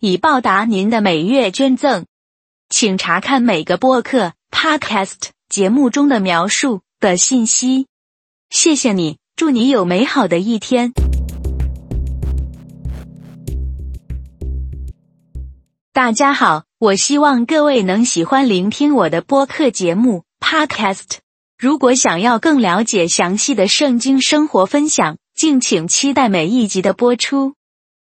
以报答您的每月捐赠，请查看每个播客 （podcast） 节目中的描述的信息。谢谢你，祝你有美好的一天。大家好，我希望各位能喜欢聆听我的播客节目 （podcast）。如果想要更了解详细的圣经生活分享，敬请期待每一集的播出。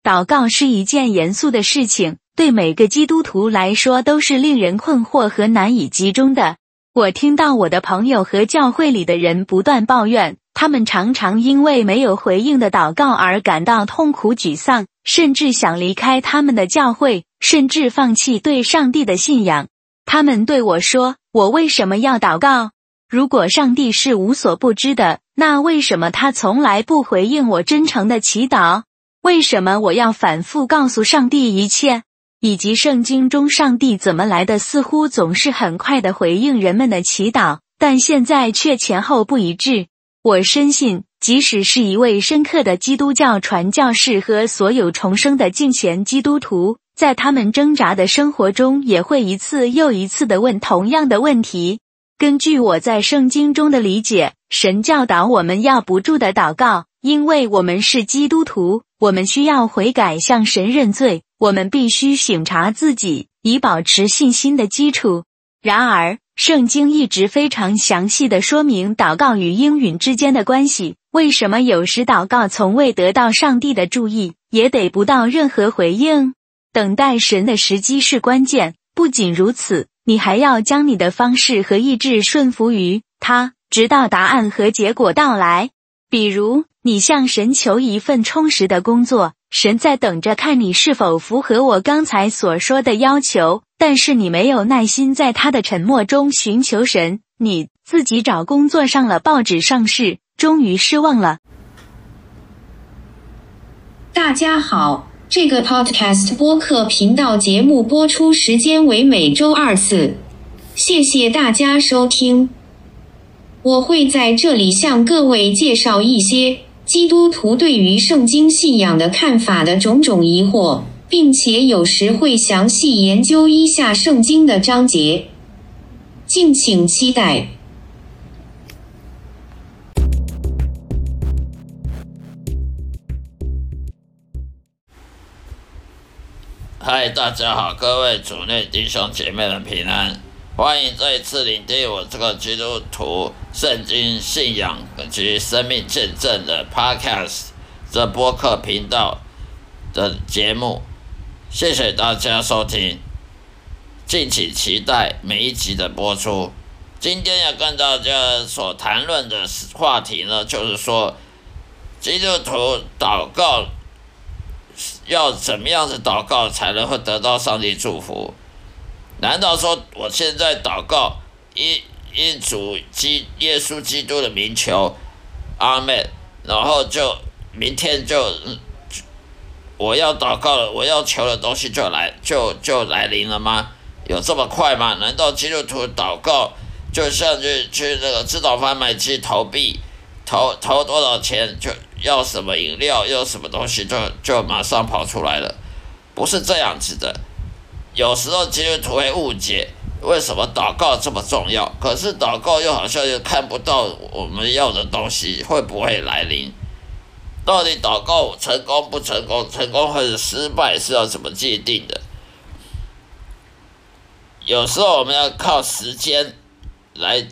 祷告是一件严肃的事情，对每个基督徒来说都是令人困惑和难以集中的。我听到我的朋友和教会里的人不断抱怨，他们常常因为没有回应的祷告而感到痛苦沮丧，甚至想离开他们的教会，甚至放弃对上帝的信仰。他们对我说：“我为什么要祷告？如果上帝是无所不知的，那为什么他从来不回应我真诚的祈祷？”为什么我要反复告诉上帝一切，以及圣经中上帝怎么来的？似乎总是很快的回应人们的祈祷，但现在却前后不一致。我深信，即使是一位深刻的基督教传教士和所有重生的敬虔基督徒，在他们挣扎的生活中，也会一次又一次的问同样的问题。根据我在圣经中的理解，神教导我们要不住的祷告，因为我们是基督徒。我们需要悔改，向神认罪。我们必须省察自己，以保持信心的基础。然而，圣经一直非常详细的说明祷告与应允之间的关系。为什么有时祷告从未得到上帝的注意，也得不到任何回应？等待神的时机是关键。不仅如此，你还要将你的方式和意志顺服于他，直到答案和结果到来。比如，你向神求一份充实的工作，神在等着看你是否符合我刚才所说的要求。但是你没有耐心在他的沉默中寻求神，你自己找工作上了报纸上市，终于失望了。大家好，这个 Podcast 播客频道节目播出时间为每周二次，谢谢大家收听。我会在这里向各位介绍一些基督徒对于圣经信仰的看法的种种疑惑，并且有时会详细研究一下圣经的章节，敬请期待。嗨，大家好，各位主内弟兄姐妹们平安。欢迎再次聆听我这个基督徒圣经信仰及生命见证的 Podcast 这播客频道的节目，谢谢大家收听，敬请期待每一集的播出。今天要跟大家所谈论的话题呢，就是说基督徒祷告要怎么样子祷告才能会得到上帝祝福。难道说我现在祷告，因因主基耶稣基督的名求，阿门，然后就明天就我要祷告了，我要求的东西就来就就来临了吗？有这么快吗？难道基督徒祷告就像去去那个自动贩卖机投币，投投多少钱就要什么饮料，要什么东西就就马上跑出来了？不是这样子的。有时候基督徒会误解为什么祷告这么重要，可是祷告又好像又看不到我们要的东西会不会来临？到底祷告成功不成功，成功或者失败是要怎么界定的？有时候我们要靠时间来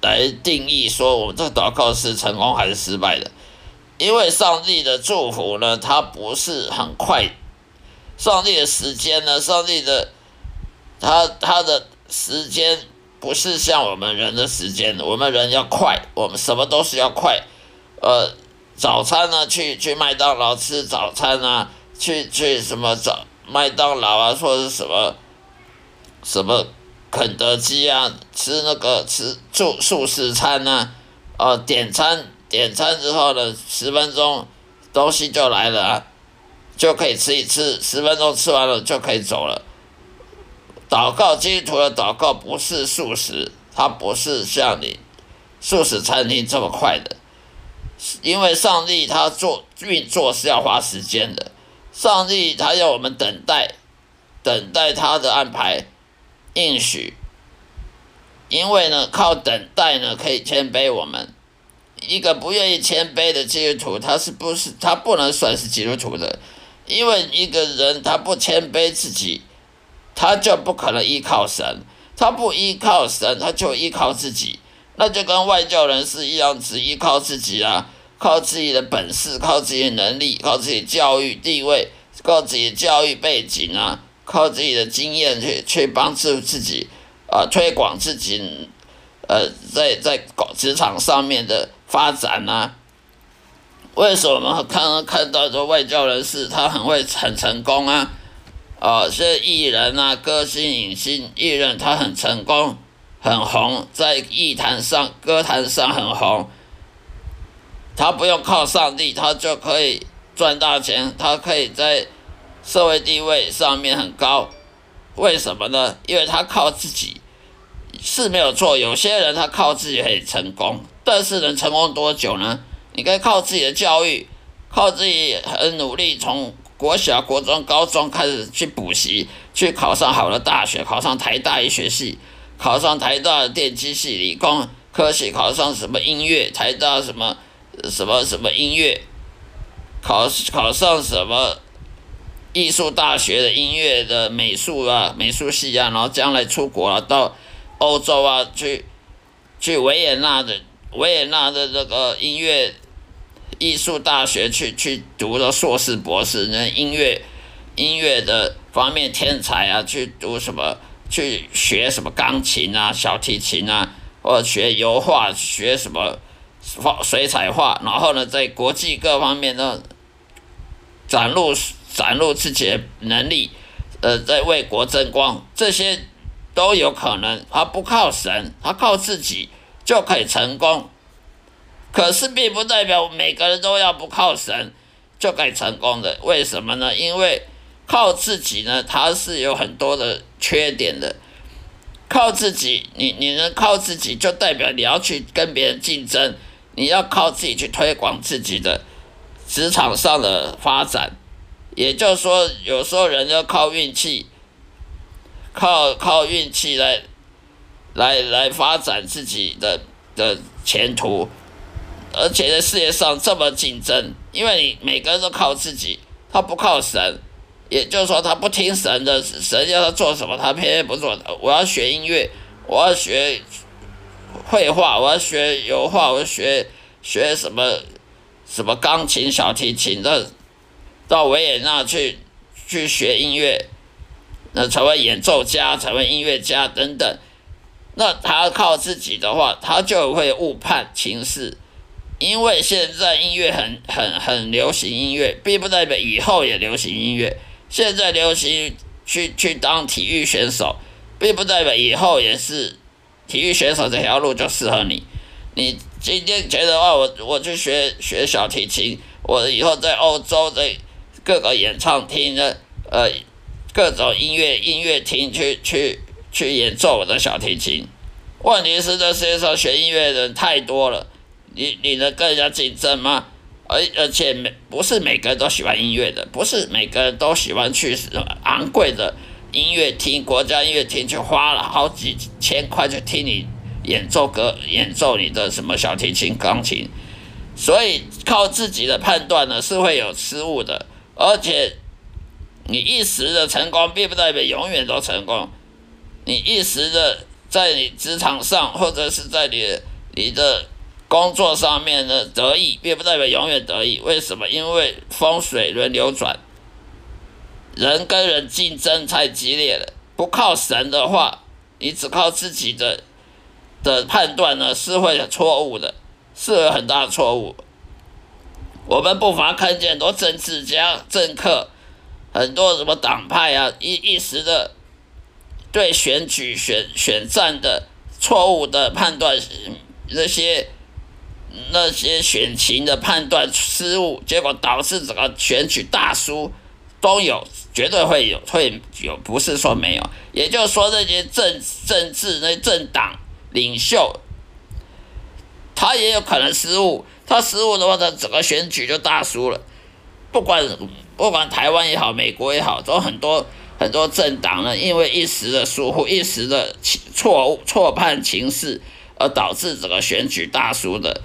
来定义说我们这个祷告是成功还是失败的，因为上帝的祝福呢，它不是很快。上帝的时间呢？上帝的他他的时间不是像我们人的时间，我们人要快，我们什么都是要快。呃，早餐呢，去去麦当劳吃早餐啊，去去什么早麦当劳啊，或者是什么什么肯德基啊，吃那个吃素素食餐呢、啊，呃，点餐点餐之后呢，十分钟东西就来了、啊，就可以吃一次，十分钟吃完了就可以走了。祷告基督徒的祷告不是素食，它不是像你素食餐厅这么快的，因为上帝他做运作是要花时间的，上帝他要我们等待，等待他的安排应许，因为呢靠等待呢可以谦卑我们，一个不愿意谦卑的基督徒，他是不是他不能算是基督徒的，因为一个人他不谦卑自己。他就不可能依靠神，他不依靠神，他就依靠自己，那就跟外教人士一样，只依靠自己啊，靠自己的本事，靠自己的能力，靠自己教育地位，靠自己教育背景啊，靠自己的经验去去帮助自己啊，推广自己，呃，在在职场上面的发展啊。为什么看看到的外教人士他很会很成功啊？哦，是艺人啊，歌星、影星、艺人，他很成功，很红，在艺坛上、歌坛上很红。他不用靠上帝，他就可以赚大钱，他可以在社会地位上面很高。为什么呢？因为他靠自己是没有错。有些人他靠自己可以成功，但是能成功多久呢？你可以靠自己的教育，靠自己很努力从。国小、国中、高中开始去补习，去考上好的大学，考上台大医学系，考上台大电机系、理工科系，考上什么音乐，台大什么什么什么音乐，考考上什么艺术大学的音乐的美术啊、美术系啊，然后将来出国了，到欧洲啊去去维也纳的维也纳的这个音乐。艺术大学去去读了硕士博士，那音乐音乐的方面天才啊，去读什么？去学什么钢琴啊、小提琴啊，或者学油画、学什么画水彩画，然后呢，在国际各方面呢展露展露自己的能力，呃，在为国争光，这些都有可能。他不靠神，他靠自己就可以成功。可是并不代表每个人都要不靠神就可以成功的，为什么呢？因为靠自己呢，它是有很多的缺点的。靠自己，你你能靠自己，就代表你要去跟别人竞争，你要靠自己去推广自己的职场上的发展。也就是说，有时候人要靠运气，靠靠运气来来来发展自己的的前途。而且在世界上这么竞争，因为你每个人都靠自己，他不靠神，也就是说他不听神的，神要他做什么，他偏偏不做。我要学音乐，我要学绘画，我要学油画，我要学学什么什么钢琴、小提琴的，到维也纳去去学音乐，那成为演奏家，成为音乐家等等。那他靠自己的话，他就会误判情势。因为现在音乐很很很流行，音乐并不代表以后也流行音乐。现在流行去去当体育选手，并不代表以后也是体育选手这条路就适合你。你今天觉得话，我我去学学小提琴，我以后在欧洲在各个演唱厅的呃各种音乐音乐厅去去去演奏我的小提琴。问题是这世界上学音乐的人太多了。你你能跟人家竞争吗？而而且每不是每个人都喜欢音乐的，不是每个人都喜欢去昂贵的音乐厅、国家音乐厅去花了好几千块去听你演奏歌、演奏你的什么小提琴、钢琴。所以靠自己的判断呢是会有失误的，而且你一时的成功并不代表永远都成功。你一时的在你职场上或者是在你你的工作上面的得意，并不代表永远得意。为什么？因为风水轮流转，人跟人竞争太激烈了。不靠神的话，你只靠自己的的判断呢，是会错误的，是有很大的错误。我们不乏看见很多政治家、政客，很多什么党派啊，一一时的对选举选选战的错误的判断，那些那些选情的判断失误，结果导致整个选举大输，都有，绝对会有，会有，不是说没有。也就是说，这些政政治那政党领袖，他也有可能失误，他失误的话，他整个选举就大输了，不管。不管台湾也好，美国也好，都很多很多政党呢，因为一时的疏忽、一时的错误错判情势，而导致整个选举大输的，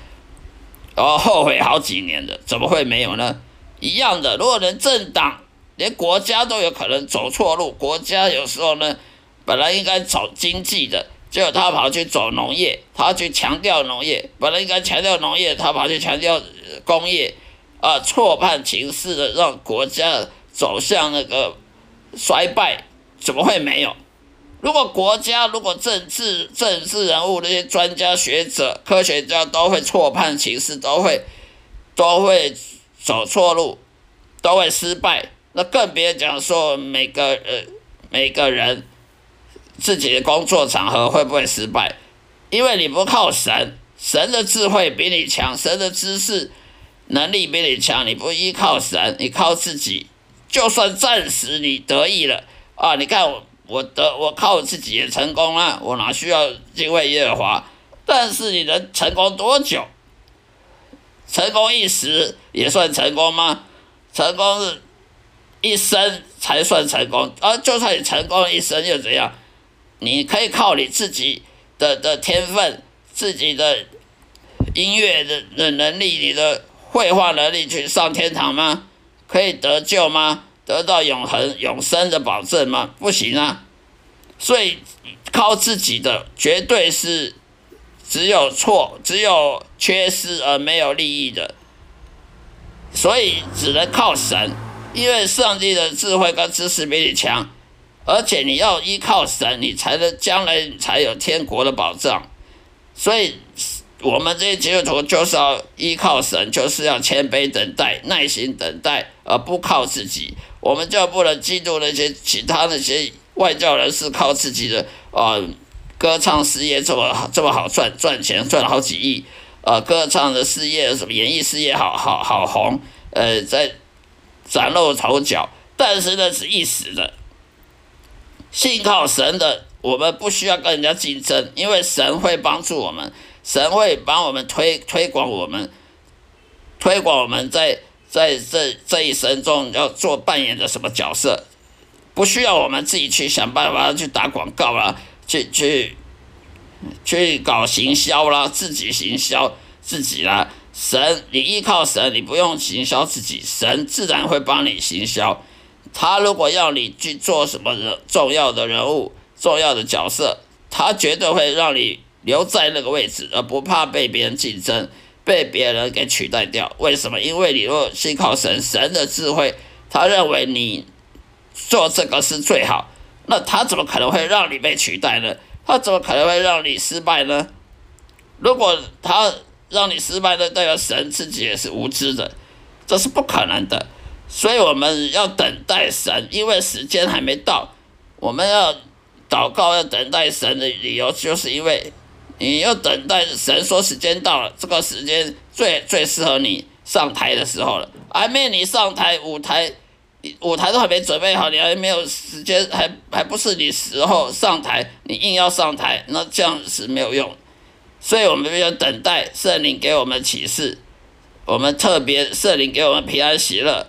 然后后悔好几年的，怎么会没有呢？一样的，如果连政党、连国家都有可能走错路，国家有时候呢，本来应该走经济的，结果他跑去走农业，他去强调农业，本来应该强调农业，他跑去强调工业。啊，错判情势的，让国家走向那个衰败，怎么会没有？如果国家，如果政治政治人物那些专家学者、科学家都会错判情势，都会都会走错路，都会失败，那更别讲说每个呃每个人自己的工作场合会不会失败？因为你不靠神，神的智慧比你强，神的知识。能力比你强，你不依靠神，你靠自己，就算暂时你得意了啊！你看我，我得我靠我自己也成功了，我哪需要敬畏耶和华？但是你能成功多久？成功一时也算成功吗？成功是一生才算成功，而就算你成功一生又怎样？你可以靠你自己的的天分，自己的音乐的的能力，你的。绘画能力去上天堂吗？可以得救吗？得到永恒永生的保证吗？不行啊！所以靠自己的绝对是只有错，只有缺失而没有利益的。所以只能靠神，因为上帝的智慧跟知识比你强，而且你要依靠神，你才能将来才有天国的保障。所以。我们这些基督徒就是要依靠神，就是要谦卑等待、耐心等待，而不靠自己。我们就不能嫉妒那些其他那些外教人士靠自己的啊，歌唱事业这么这么好赚赚钱，赚了好几亿。呃，歌唱的事业什么演艺事业好好好红，呃，在崭露头角。但是那是一时的，信靠神的，我们不需要跟人家竞争，因为神会帮助我们。神会帮我们推推广我们，推广我们在在这这一生中要做扮演的什么角色，不需要我们自己去想办法去打广告啦，去去去搞行销啦，自己行销自己啦。神，你依靠神，你不用行销自己，神自然会帮你行销。他如果要你去做什么人重要的人物、重要的角色，他绝对会让你。留在那个位置，而不怕被别人竞争，被别人给取代掉。为什么？因为你若信靠神，神的智慧，他认为你做这个是最好，那他怎么可能会让你被取代呢？他怎么可能会让你失败呢？如果他让你失败的，代表神自己也是无知的，这是不可能的。所以我们要等待神，因为时间还没到。我们要祷告，要等待神的理由，就是因为。你要等待神说时间到了，这个时间最最适合你上台的时候了。还没你上台，舞台舞台都还没准备好，你还没有时间，还还不是你时候上台，你硬要上台，那这样是没有用。所以我们要等待圣灵给我们启示，我们特别圣灵给我们平安喜乐，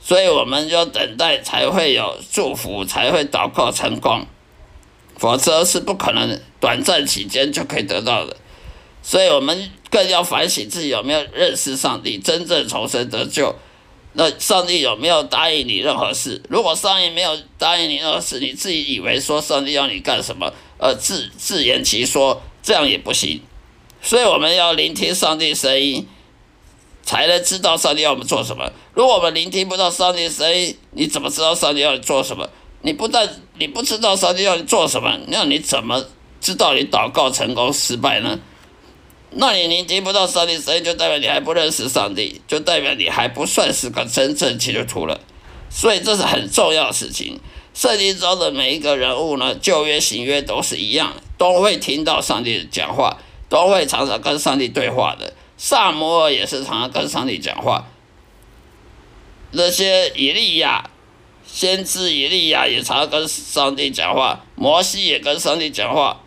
所以我们要等待才会有祝福，才会祷告成功。否则是不可能短暂期间就可以得到的，所以我们更要反省自己有没有认识上帝，真正重生得救。那上帝有没有答应你任何事？如果上帝没有答应你任何事，你自己以为说上帝要你干什么，呃，自自言其说，这样也不行。所以我们要聆听上帝声音，才能知道上帝要我们做什么。如果我们聆听不到上帝声音，你怎么知道上帝要你做什么？你不但你不知道上帝要你做什么，那你怎么知道你祷告成功失败呢？那你聆听不到上帝声音，就代表你还不认识上帝，就代表你还不算是个真正基督徒了。所以这是很重要的事情。圣经中的每一个人物呢，旧约、新约都是一样，都会听到上帝讲话，都会常常跟上帝对话的。萨摩尔也是常常跟上帝讲话。那些以利亚、先知以利亚也常跟上帝讲话，摩西也跟上帝讲话。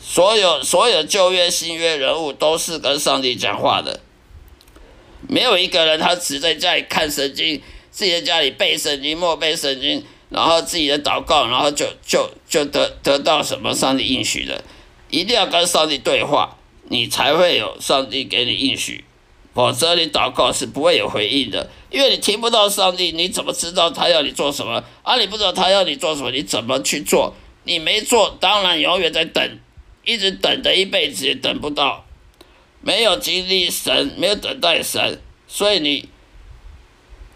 所有所有旧约、新约人物都是跟上帝讲话的，没有一个人他只在家里看圣经，自己在家里背圣经、默背圣经。然后自己的祷告，然后就就就得得到什么上帝应许的，一定要跟上帝对话，你才会有上帝给你应许，否则你祷告是不会有回应的，因为你听不到上帝，你怎么知道他要你做什么？啊，你不知道他要你做什么，你怎么去做？你没做，当然永远在等，一直等的一辈子也等不到，没有经历神，没有等待神，所以你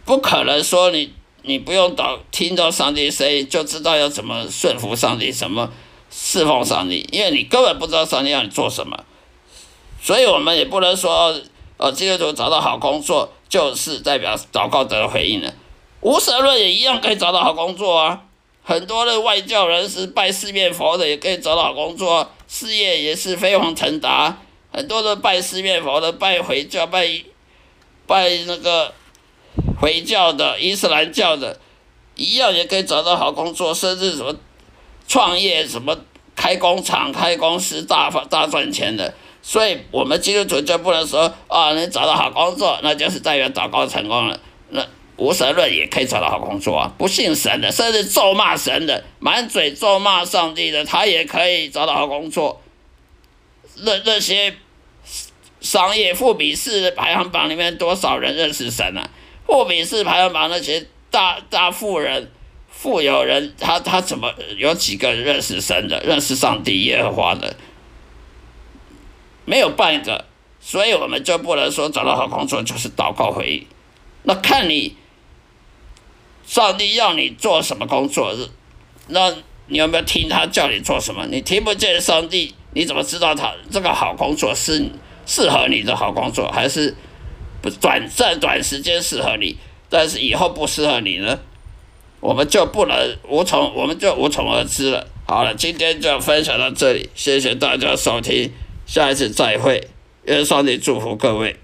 不可能说你。你不用祷听到上帝声音就知道要怎么顺服上帝，什么侍奉上帝，因为你根本不知道上帝要你做什么，所以我们也不能说，呃，基督徒找到好工作就是代表祷告得回应了。无神论也一样可以找到好工作啊，很多的外教人士拜四面佛的也可以找到好工作，事业也是飞黄腾达。很多的拜四面佛的、拜回教、拜拜那个。回教的、伊斯兰教的，一样也可以找到好工作，甚至什么创业、什么开工厂、开公司大发大赚钱的。所以，我们基督徒就不能说啊，你找到好工作，那就是代表祷告成功了。那无神论也可以找到好工作啊，不信神的，甚至咒骂神的，满嘴咒骂上帝的，他也可以找到好工作。那那些商业富比士排行榜里面，多少人认识神啊？富比士排行榜那些大大富人、富有人，他他怎么有几个认识神的、认识上帝耶和华的？没有半个，所以我们就不能说找到好工作就是祷告回应。那看你上帝要你做什么工作，那你有没有听他叫你做什么？你听不见上帝，你怎么知道他这个好工作是适合你的好工作，还是？短暂短时间适合你，但是以后不适合你呢，我们就不能无从，我们就无从而知了。好了，今天就分享到这里，谢谢大家收听，下一次再会，愿上帝祝福各位。